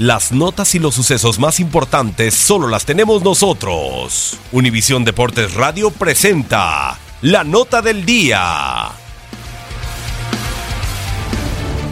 Las notas y los sucesos más importantes solo las tenemos nosotros. Univisión Deportes Radio presenta la nota del día.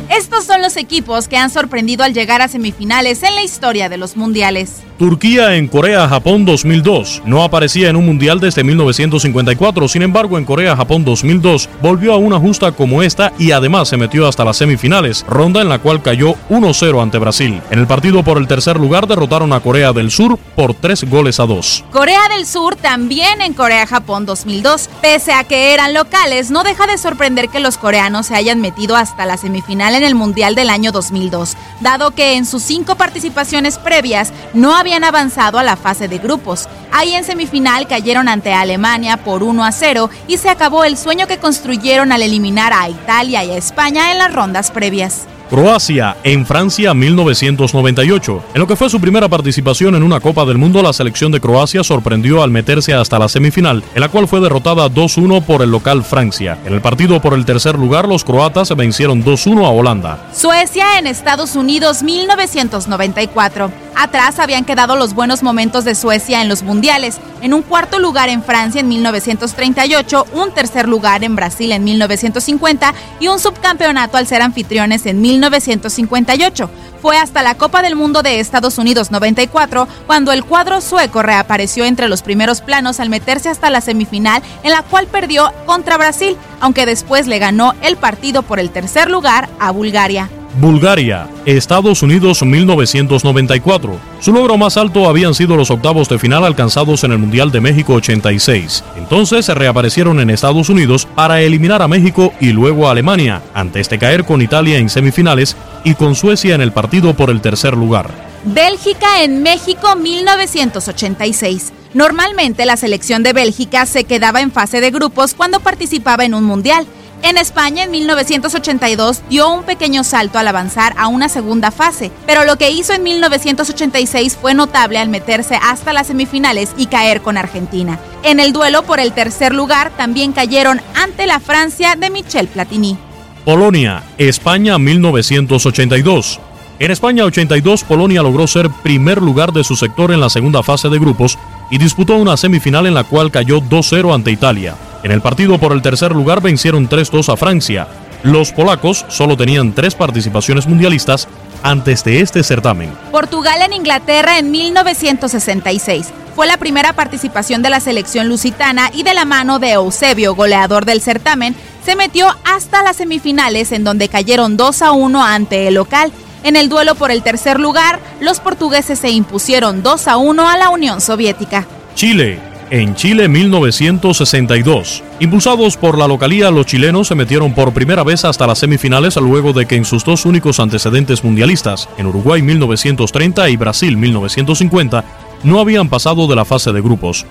Estos son los equipos que han sorprendido al llegar a semifinales en la historia de los mundiales. Turquía en Corea-Japón 2002. No aparecía en un mundial desde 1954, sin embargo en Corea-Japón 2002 volvió a una justa como esta y además se metió hasta las semifinales, ronda en la cual cayó 1-0 ante Brasil. En el partido por el tercer lugar derrotaron a Corea del Sur por 3 goles a 2. Corea del Sur también en Corea-Japón 2002. Pese a que eran locales, no deja de sorprender que los coreanos se hayan metido hasta la semifinal en el Mundial del año 2002, dado que en sus cinco participaciones previas no había habían avanzado a la fase de grupos. Ahí en semifinal cayeron ante Alemania por 1 a 0 y se acabó el sueño que construyeron al eliminar a Italia y a España en las rondas previas. Croacia en Francia 1998. En lo que fue su primera participación en una Copa del Mundo, la selección de Croacia sorprendió al meterse hasta la semifinal, en la cual fue derrotada 2-1 por el local Francia. En el partido por el tercer lugar, los croatas vencieron 2-1 a Holanda. Suecia en Estados Unidos 1994. Atrás habían quedado los buenos momentos de Suecia en los mundiales, en un cuarto lugar en Francia en 1938, un tercer lugar en Brasil en 1950 y un subcampeonato al ser anfitriones en 1958. Fue hasta la Copa del Mundo de Estados Unidos 94 cuando el cuadro sueco reapareció entre los primeros planos al meterse hasta la semifinal en la cual perdió contra Brasil, aunque después le ganó el partido por el tercer lugar a Bulgaria. Bulgaria, Estados Unidos 1994. Su logro más alto habían sido los octavos de final alcanzados en el Mundial de México 86. Entonces se reaparecieron en Estados Unidos para eliminar a México y luego a Alemania, antes de caer con Italia en semifinales y con Suecia en el partido por el tercer lugar. Bélgica en México 1986. Normalmente la selección de Bélgica se quedaba en fase de grupos cuando participaba en un mundial. En España en 1982 dio un pequeño salto al avanzar a una segunda fase, pero lo que hizo en 1986 fue notable al meterse hasta las semifinales y caer con Argentina. En el duelo por el tercer lugar también cayeron ante la Francia de Michel Platini. Polonia, España 1982. En España 82, Polonia logró ser primer lugar de su sector en la segunda fase de grupos y disputó una semifinal en la cual cayó 2-0 ante Italia. En el partido por el tercer lugar vencieron 3-2 a Francia. Los polacos solo tenían tres participaciones mundialistas antes de este certamen. Portugal en Inglaterra en 1966. Fue la primera participación de la selección lusitana y de la mano de Eusebio, goleador del certamen, se metió hasta las semifinales en donde cayeron 2 a 1 ante el local. En el duelo por el tercer lugar, los portugueses se impusieron 2 a 1 a la Unión Soviética. Chile en Chile 1962. Impulsados por la localía, los chilenos se metieron por primera vez hasta las semifinales luego de que en sus dos únicos antecedentes mundialistas, en Uruguay 1930 y Brasil 1950, no habían pasado de la fase de grupos.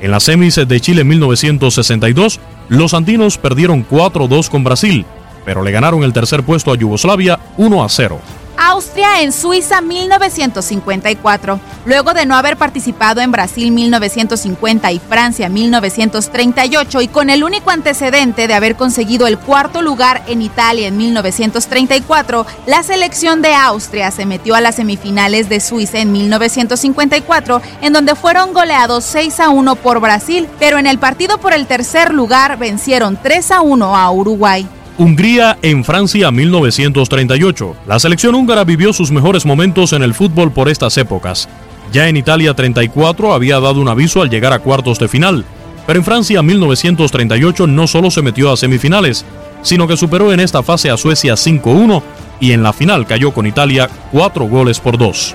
En las semis de Chile 1962, los andinos perdieron 4-2 con Brasil, pero le ganaron el tercer puesto a Yugoslavia 1-0. Austria en Suiza 1954. Luego de no haber participado en Brasil 1950 y Francia 1938 y con el único antecedente de haber conseguido el cuarto lugar en Italia en 1934, la selección de Austria se metió a las semifinales de Suiza en 1954 en donde fueron goleados 6 a 1 por Brasil, pero en el partido por el tercer lugar vencieron 3 a 1 a Uruguay. Hungría en Francia 1938. La selección húngara vivió sus mejores momentos en el fútbol por estas épocas. Ya en Italia 34 había dado un aviso al llegar a cuartos de final, pero en Francia 1938 no solo se metió a semifinales, sino que superó en esta fase a Suecia 5-1 y en la final cayó con Italia 4 goles por 2.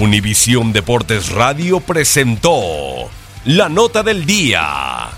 Univisión Deportes Radio presentó la nota del día.